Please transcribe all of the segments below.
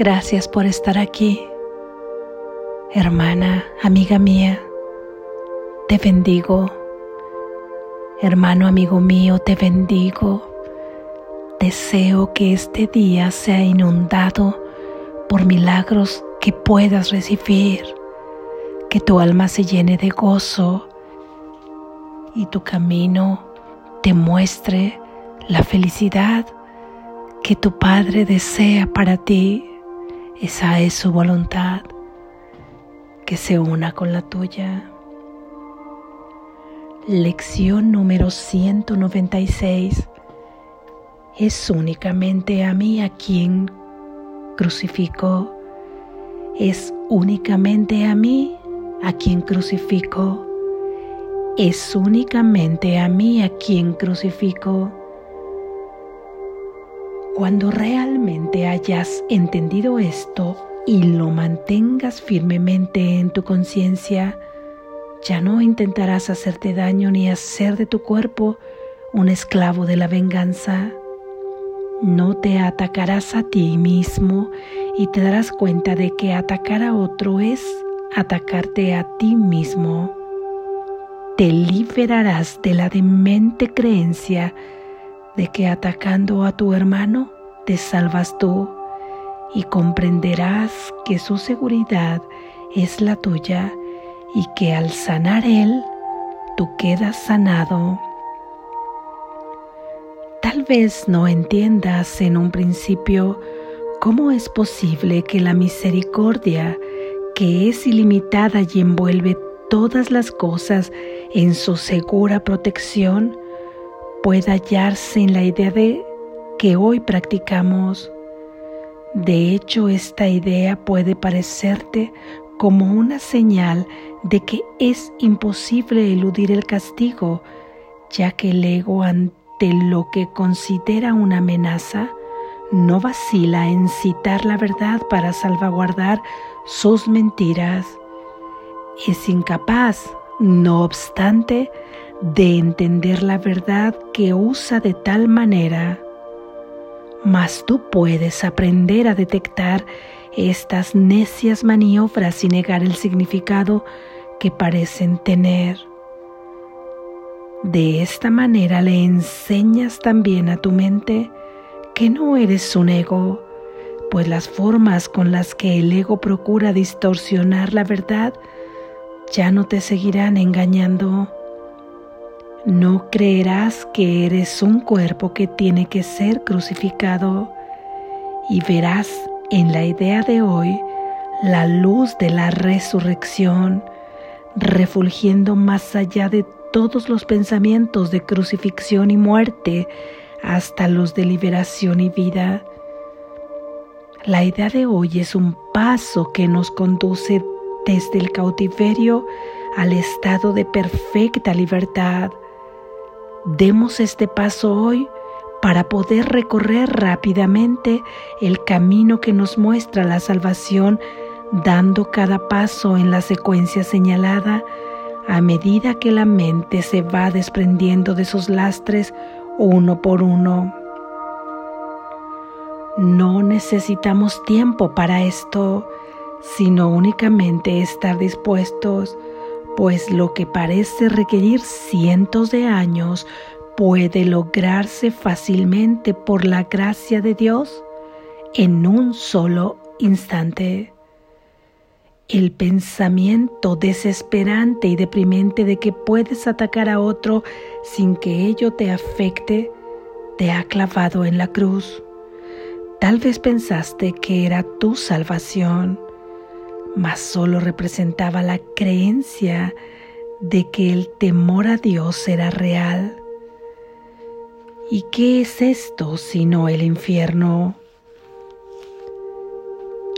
Gracias por estar aquí. Hermana, amiga mía, te bendigo. Hermano, amigo mío, te bendigo. Deseo que este día sea inundado por milagros que puedas recibir, que tu alma se llene de gozo y tu camino te muestre la felicidad que tu Padre desea para ti. Esa es su voluntad, que se una con la tuya. Lección número 196. Es únicamente a mí a quien crucifico. Es únicamente a mí a quien crucifico. Es únicamente a mí a quien crucifico. Cuando realmente hayas entendido esto y lo mantengas firmemente en tu conciencia, ya no intentarás hacerte daño ni hacer de tu cuerpo un esclavo de la venganza. No te atacarás a ti mismo y te darás cuenta de que atacar a otro es atacarte a ti mismo. Te liberarás de la demente creencia de que atacando a tu hermano te salvas tú y comprenderás que su seguridad es la tuya y que al sanar él, tú quedas sanado. Tal vez no entiendas en un principio cómo es posible que la misericordia, que es ilimitada y envuelve todas las cosas en su segura protección, pueda hallarse en la idea de que hoy practicamos. De hecho, esta idea puede parecerte como una señal de que es imposible eludir el castigo, ya que el ego ante lo que considera una amenaza no vacila en citar la verdad para salvaguardar sus mentiras. Es incapaz, no obstante, de entender la verdad que usa de tal manera. Mas tú puedes aprender a detectar estas necias maniobras y negar el significado que parecen tener. De esta manera le enseñas también a tu mente que no eres un ego, pues las formas con las que el ego procura distorsionar la verdad ya no te seguirán engañando. No creerás que eres un cuerpo que tiene que ser crucificado y verás en la idea de hoy la luz de la resurrección refulgiendo más allá de todos los pensamientos de crucifixión y muerte hasta los de liberación y vida. La idea de hoy es un paso que nos conduce desde el cautiverio al estado de perfecta libertad. Demos este paso hoy para poder recorrer rápidamente el camino que nos muestra la salvación, dando cada paso en la secuencia señalada a medida que la mente se va desprendiendo de sus lastres uno por uno. No necesitamos tiempo para esto sino únicamente estar dispuestos, pues lo que parece requerir cientos de años puede lograrse fácilmente por la gracia de Dios en un solo instante. El pensamiento desesperante y deprimente de que puedes atacar a otro sin que ello te afecte te ha clavado en la cruz. Tal vez pensaste que era tu salvación mas solo representaba la creencia de que el temor a Dios era real. ¿Y qué es esto sino el infierno?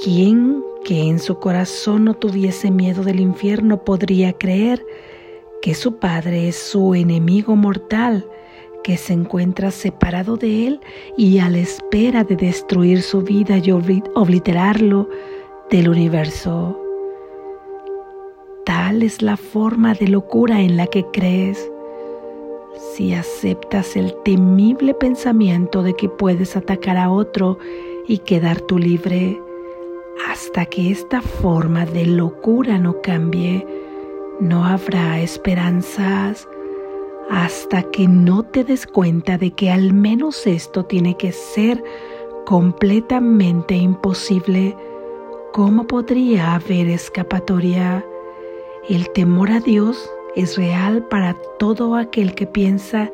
¿Quién que en su corazón no tuviese miedo del infierno podría creer que su Padre es su enemigo mortal, que se encuentra separado de él y a la espera de destruir su vida y obliterarlo del universo. Tal es la forma de locura en la que crees. Si aceptas el temible pensamiento de que puedes atacar a otro y quedar tú libre, hasta que esta forma de locura no cambie, no habrá esperanzas hasta que no te des cuenta de que al menos esto tiene que ser completamente imposible. ¿Cómo podría haber escapatoria? El temor a Dios es real para todo aquel que piensa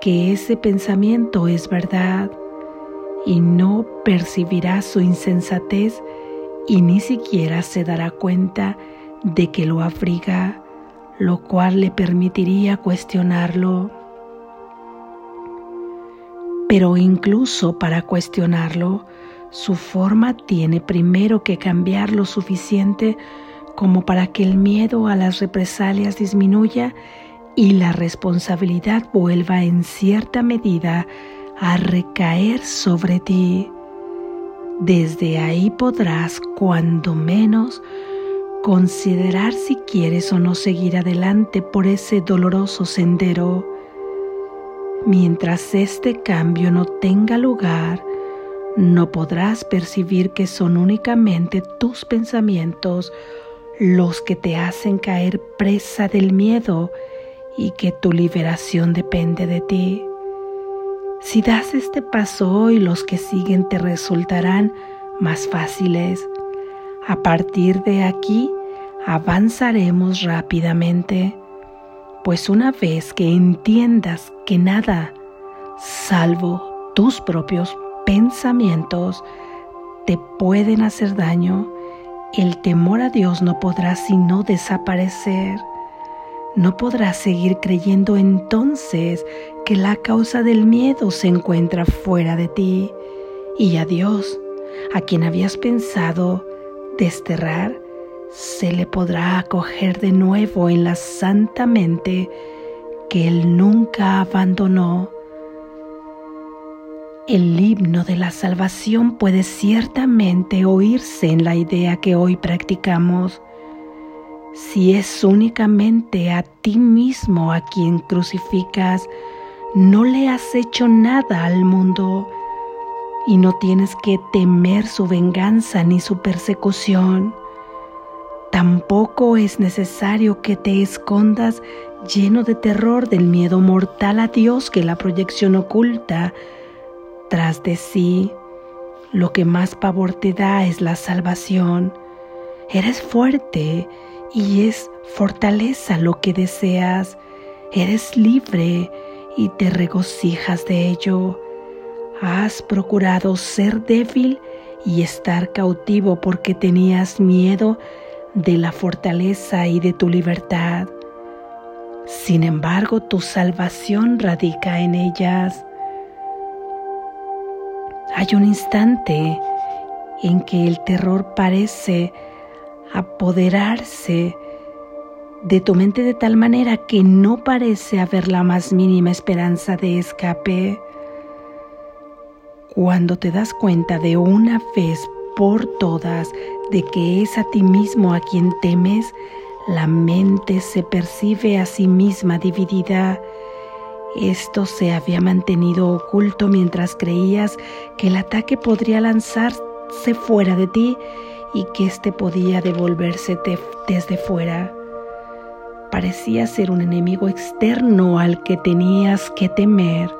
que ese pensamiento es verdad y no percibirá su insensatez y ni siquiera se dará cuenta de que lo abriga, lo cual le permitiría cuestionarlo. Pero incluso para cuestionarlo, su forma tiene primero que cambiar lo suficiente como para que el miedo a las represalias disminuya y la responsabilidad vuelva en cierta medida a recaer sobre ti. Desde ahí podrás, cuando menos, considerar si quieres o no seguir adelante por ese doloroso sendero. Mientras este cambio no tenga lugar, no podrás percibir que son únicamente tus pensamientos los que te hacen caer presa del miedo y que tu liberación depende de ti. Si das este paso hoy, los que siguen te resultarán más fáciles. A partir de aquí, avanzaremos rápidamente, pues una vez que entiendas que nada, salvo tus propios pensamientos, te pueden hacer daño, el temor a Dios no podrá sino desaparecer. No podrás seguir creyendo entonces que la causa del miedo se encuentra fuera de ti y a Dios, a quien habías pensado desterrar, se le podrá acoger de nuevo en la santa mente que Él nunca abandonó. El himno de la salvación puede ciertamente oírse en la idea que hoy practicamos si es únicamente a ti mismo a quien crucificas, no le has hecho nada al mundo y no tienes que temer su venganza ni su persecución. Tampoco es necesario que te escondas lleno de terror del miedo mortal a Dios que la proyección oculta tras de sí. Lo que más pavor te da es la salvación. Eres fuerte y es fortaleza lo que deseas. Eres libre y te regocijas de ello. Has procurado ser débil y estar cautivo porque tenías miedo de la fortaleza y de tu libertad. Sin embargo, tu salvación radica en ellas. Hay un instante en que el terror parece apoderarse de tu mente de tal manera que no parece haber la más mínima esperanza de escape. Cuando te das cuenta de una vez por todas de que es a ti mismo a quien temes, la mente se percibe a sí misma dividida. Esto se había mantenido oculto mientras creías que el ataque podría lanzarse fuera de ti y que éste podía devolverse desde fuera. Parecía ser un enemigo externo al que tenías que temer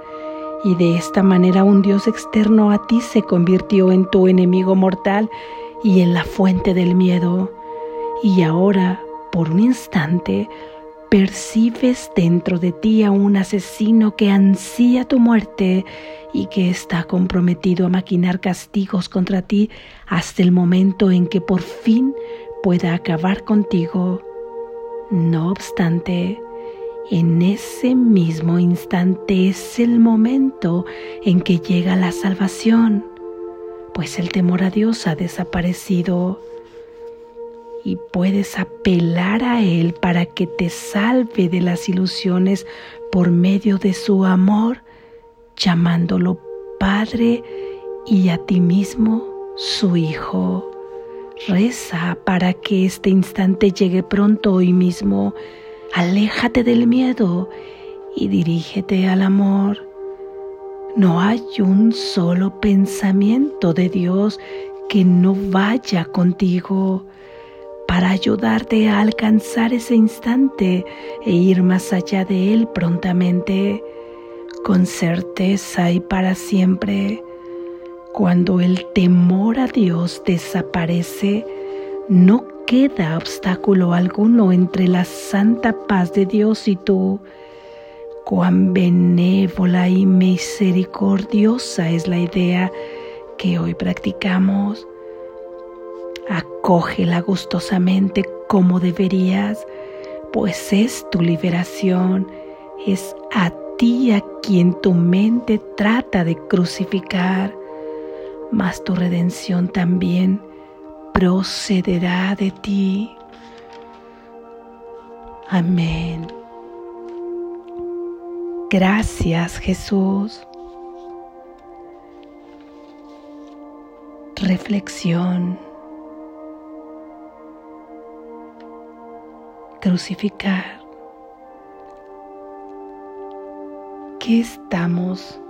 y de esta manera un Dios externo a ti se convirtió en tu enemigo mortal y en la fuente del miedo. Y ahora, por un instante, percibes dentro de ti a un asesino que ansía tu muerte y que está comprometido a maquinar castigos contra ti hasta el momento en que por fin pueda acabar contigo. No obstante, en ese mismo instante es el momento en que llega la salvación, pues el temor a Dios ha desaparecido y puedes apelar a Él para que te salve de las ilusiones por medio de su amor llamándolo Padre y a ti mismo su Hijo. Reza para que este instante llegue pronto hoy mismo. Aléjate del miedo y dirígete al amor. No hay un solo pensamiento de Dios que no vaya contigo para ayudarte a alcanzar ese instante e ir más allá de él prontamente, con certeza y para siempre. Cuando el temor a Dios desaparece, no queda obstáculo alguno entre la santa paz de Dios y tú. Cuán benévola y misericordiosa es la idea que hoy practicamos Acógela gustosamente como deberías, pues es tu liberación, es a ti a quien tu mente trata de crucificar, mas tu redención también procederá de ti. Amén. Gracias Jesús. Reflexión. Crucificar. ¿Qué estamos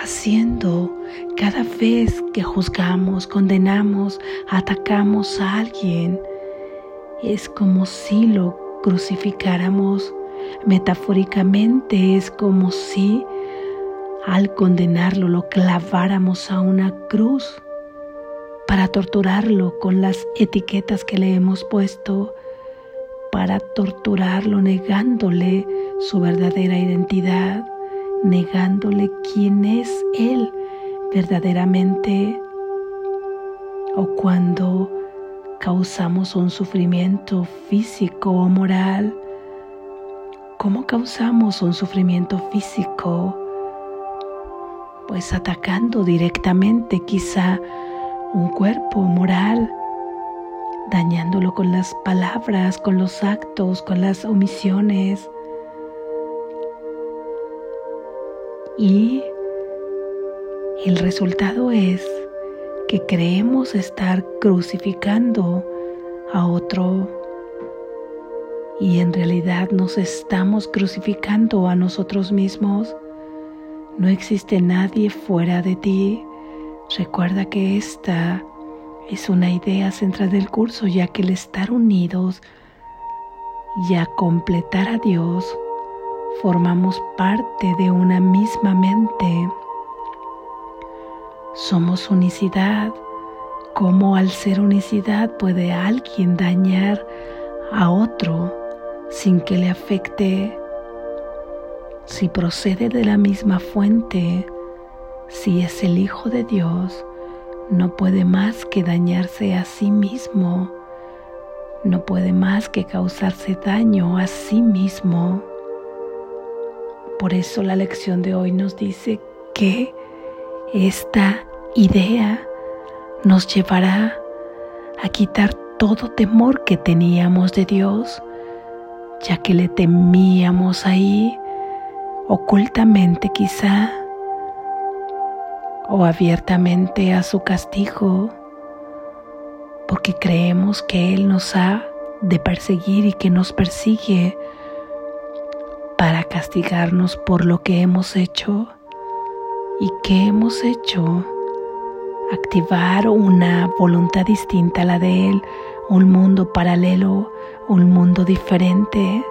haciendo cada vez que juzgamos, condenamos, atacamos a alguien? Es como si lo crucificáramos. Metafóricamente es como si al condenarlo lo claváramos a una cruz para torturarlo con las etiquetas que le hemos puesto para torturarlo negándole su verdadera identidad, negándole quién es Él verdaderamente. O cuando causamos un sufrimiento físico o moral, ¿cómo causamos un sufrimiento físico? Pues atacando directamente quizá un cuerpo moral dañándolo con las palabras, con los actos, con las omisiones. Y el resultado es que creemos estar crucificando a otro y en realidad nos estamos crucificando a nosotros mismos. No existe nadie fuera de ti. Recuerda que esta es una idea central del curso, ya que el estar unidos y a completar a Dios, formamos parte de una misma mente. Somos unicidad. ¿Cómo al ser unicidad puede alguien dañar a otro sin que le afecte? Si procede de la misma fuente, si es el Hijo de Dios, no puede más que dañarse a sí mismo, no puede más que causarse daño a sí mismo. Por eso la lección de hoy nos dice que esta idea nos llevará a quitar todo temor que teníamos de Dios, ya que le temíamos ahí, ocultamente quizá, o abiertamente a su castigo, porque creemos que Él nos ha de perseguir y que nos persigue para castigarnos por lo que hemos hecho y que hemos hecho. Activar una voluntad distinta a la de Él, un mundo paralelo, un mundo diferente.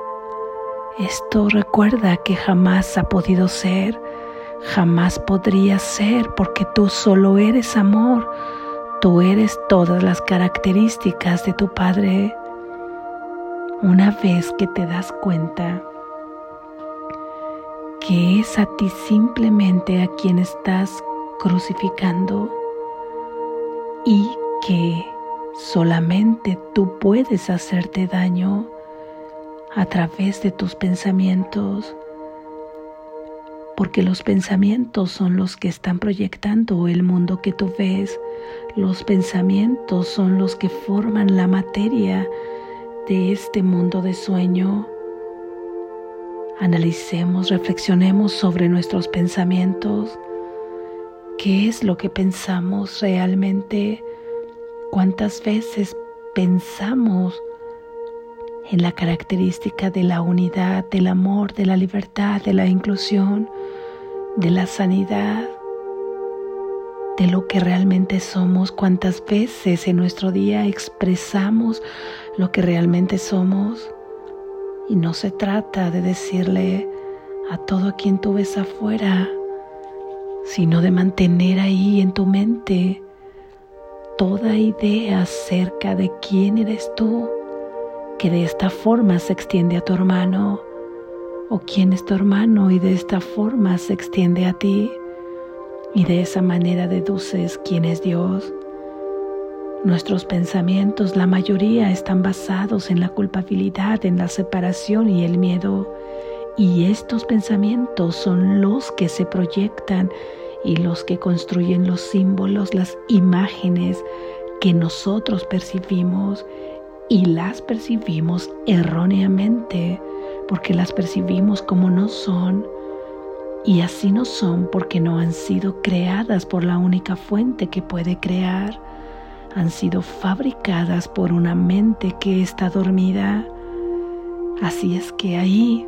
Esto recuerda que jamás ha podido ser jamás podría ser porque tú solo eres amor, tú eres todas las características de tu Padre. Una vez que te das cuenta que es a ti simplemente a quien estás crucificando y que solamente tú puedes hacerte daño a través de tus pensamientos, porque los pensamientos son los que están proyectando el mundo que tú ves, los pensamientos son los que forman la materia de este mundo de sueño. Analicemos, reflexionemos sobre nuestros pensamientos. ¿Qué es lo que pensamos realmente? ¿Cuántas veces pensamos en la característica de la unidad, del amor, de la libertad, de la inclusión? de la sanidad, de lo que realmente somos, cuántas veces en nuestro día expresamos lo que realmente somos. Y no se trata de decirle a todo quien tú ves afuera, sino de mantener ahí en tu mente toda idea acerca de quién eres tú, que de esta forma se extiende a tu hermano, o quién es tu hermano y de esta forma se extiende a ti, y de esa manera deduces quién es Dios. Nuestros pensamientos, la mayoría, están basados en la culpabilidad, en la separación y el miedo. Y estos pensamientos son los que se proyectan y los que construyen los símbolos, las imágenes que nosotros percibimos y las percibimos erróneamente porque las percibimos como no son y así no son porque no han sido creadas por la única fuente que puede crear, han sido fabricadas por una mente que está dormida. Así es que ahí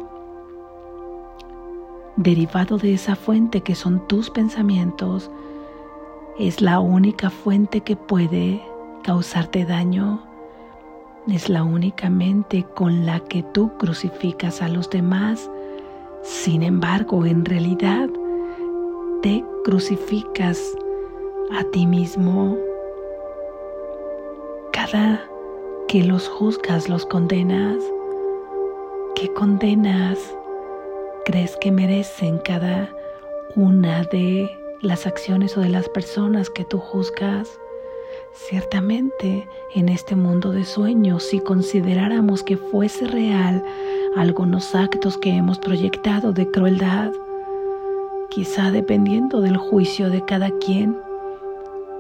derivado de esa fuente que son tus pensamientos, es la única fuente que puede causarte daño. Es la única mente con la que tú crucificas a los demás. Sin embargo, en realidad, te crucificas a ti mismo. Cada que los juzgas, los condenas. ¿Qué condenas? crees que merecen cada una de las acciones o de las personas que tú juzgas. Ciertamente, en este mundo de sueños, si consideráramos que fuese real algunos actos que hemos proyectado de crueldad, quizá dependiendo del juicio de cada quien,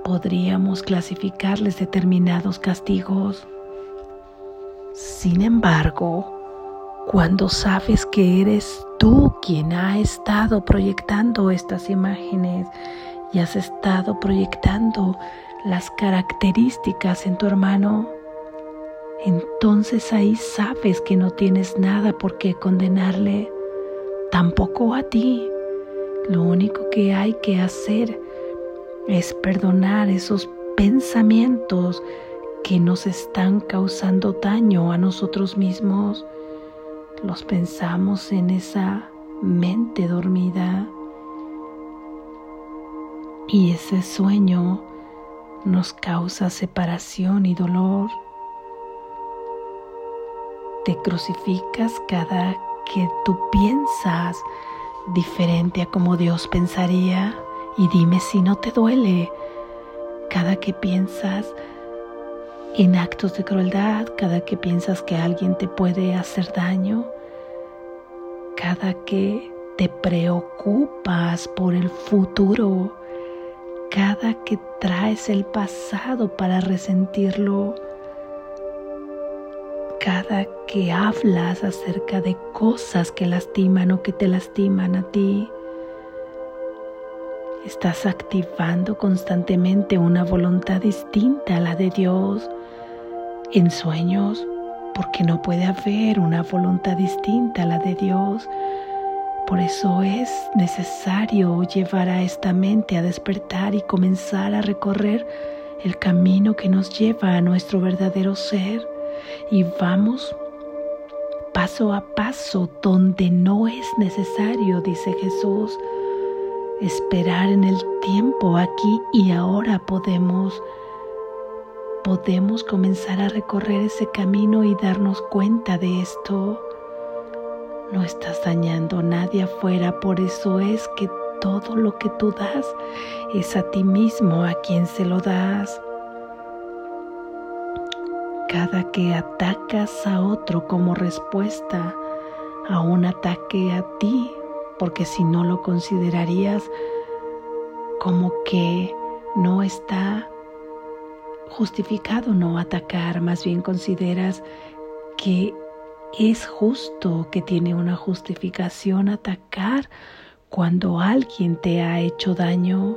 podríamos clasificarles determinados castigos. Sin embargo, cuando sabes que eres tú quien ha estado proyectando estas imágenes y has estado proyectando las características en tu hermano, entonces ahí sabes que no tienes nada por qué condenarle, tampoco a ti. Lo único que hay que hacer es perdonar esos pensamientos que nos están causando daño a nosotros mismos los pensamos en esa mente dormida y ese sueño nos causa separación y dolor. Te crucificas cada que tú piensas diferente a como Dios pensaría y dime si no te duele cada que piensas en actos de crueldad, cada que piensas que alguien te puede hacer daño, cada que te preocupas por el futuro, cada que traes el pasado para resentirlo, cada que hablas acerca de cosas que lastiman o que te lastiman a ti, estás activando constantemente una voluntad distinta a la de Dios en sueños, porque no puede haber una voluntad distinta a la de Dios. Por eso es necesario llevar a esta mente a despertar y comenzar a recorrer el camino que nos lleva a nuestro verdadero ser. Y vamos paso a paso donde no es necesario, dice Jesús, esperar en el tiempo aquí y ahora podemos podemos comenzar a recorrer ese camino y darnos cuenta de esto. No estás dañando a nadie afuera, por eso es que todo lo que tú das es a ti mismo a quien se lo das. Cada que atacas a otro como respuesta a un ataque a ti, porque si no lo considerarías como que no está justificado no atacar, más bien consideras que es justo, que tiene una justificación atacar cuando alguien te ha hecho daño.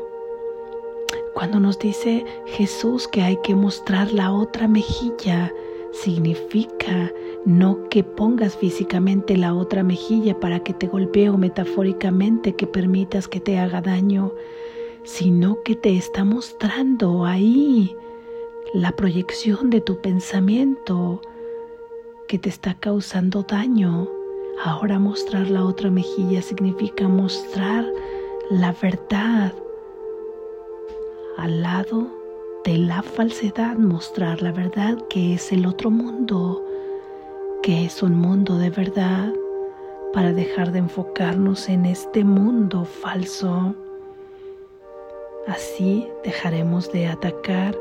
Cuando nos dice Jesús que hay que mostrar la otra mejilla, significa no que pongas físicamente la otra mejilla para que te golpee o metafóricamente que permitas que te haga daño, sino que te está mostrando ahí la proyección de tu pensamiento que te está causando daño. Ahora mostrar la otra mejilla significa mostrar la verdad al lado de la falsedad, mostrar la verdad que es el otro mundo, que es un mundo de verdad, para dejar de enfocarnos en este mundo falso. Así dejaremos de atacar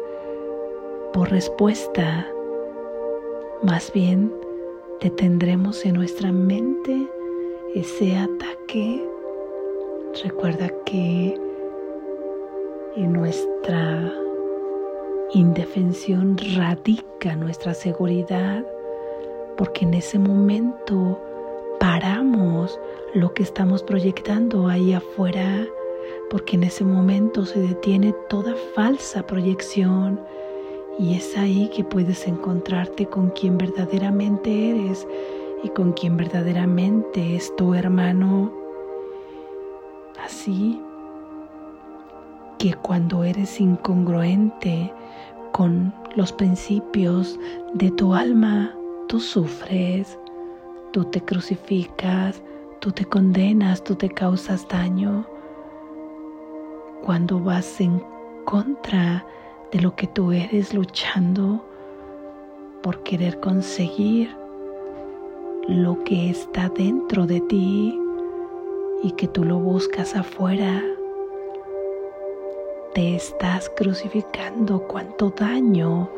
por respuesta. Más bien, detendremos en nuestra mente ese ataque. Recuerda que en nuestra indefensión radica nuestra seguridad, porque en ese momento paramos lo que estamos proyectando ahí afuera porque en ese momento se detiene toda falsa proyección y es ahí que puedes encontrarte con quien verdaderamente eres y con quien verdaderamente es tu hermano. Así que cuando eres incongruente con los principios de tu alma, tú sufres, tú te crucificas, tú te condenas, tú te causas daño cuando vas en contra de lo que tú eres luchando por querer conseguir lo que está dentro de ti y que tú lo buscas afuera, te estás crucificando cuánto daño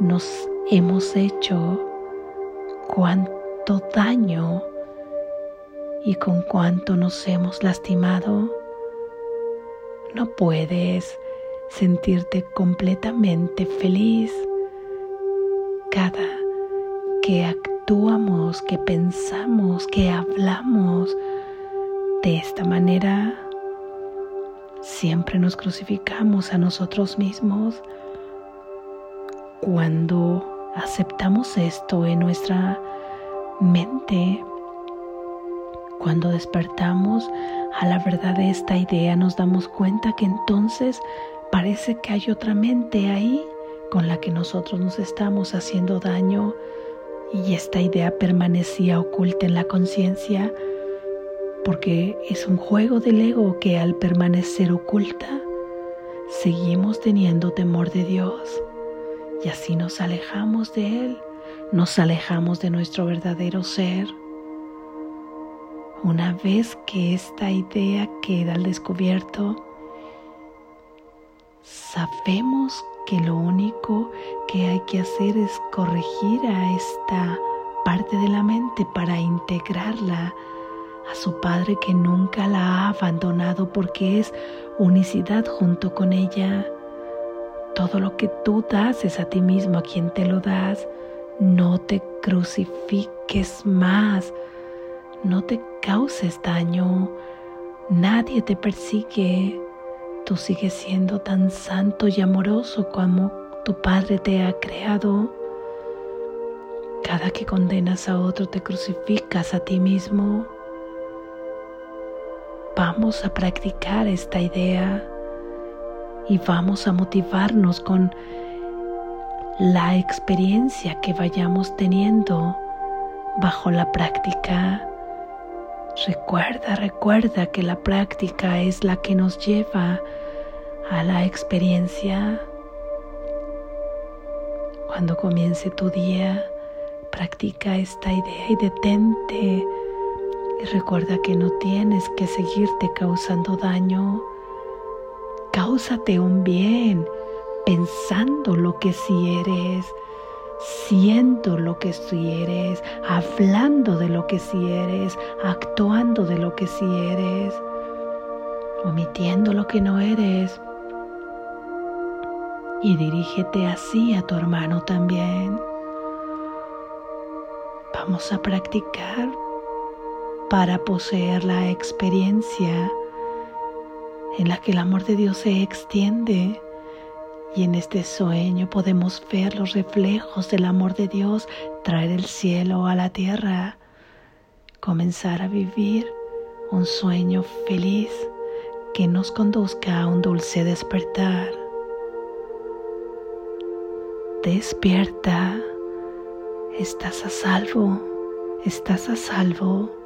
nos hemos hecho, cuánto daño y con cuánto nos hemos lastimado. No puedes sentirte completamente feliz cada que actuamos, que pensamos, que hablamos de esta manera. Siempre nos crucificamos a nosotros mismos. Cuando aceptamos esto en nuestra mente, cuando despertamos a la verdad de esta idea nos damos cuenta que entonces parece que hay otra mente ahí con la que nosotros nos estamos haciendo daño y esta idea permanecía oculta en la conciencia porque es un juego del ego que al permanecer oculta seguimos teniendo temor de Dios y así nos alejamos de Él, nos alejamos de nuestro verdadero ser. Una vez que esta idea queda al descubierto, sabemos que lo único que hay que hacer es corregir a esta parte de la mente para integrarla a su Padre que nunca la ha abandonado porque es unicidad junto con ella. Todo lo que tú das es a ti mismo, a quien te lo das. No te crucifiques más no te causes daño, nadie te persigue, tú sigues siendo tan santo y amoroso como tu Padre te ha creado. Cada que condenas a otro te crucificas a ti mismo. Vamos a practicar esta idea y vamos a motivarnos con la experiencia que vayamos teniendo bajo la práctica. Recuerda, recuerda que la práctica es la que nos lleva a la experiencia. Cuando comience tu día, practica esta idea y detente. Y recuerda que no tienes que seguirte causando daño. Cáusate un bien pensando lo que sí eres siendo lo que sí eres, hablando de lo que sí eres, actuando de lo que sí eres, omitiendo lo que no eres. Y dirígete así a tu hermano también. Vamos a practicar para poseer la experiencia en la que el amor de Dios se extiende y en este sueño podemos ver los reflejos del amor de Dios traer el cielo a la tierra, comenzar a vivir un sueño feliz que nos conduzca a un dulce despertar. Despierta, estás a salvo, estás a salvo.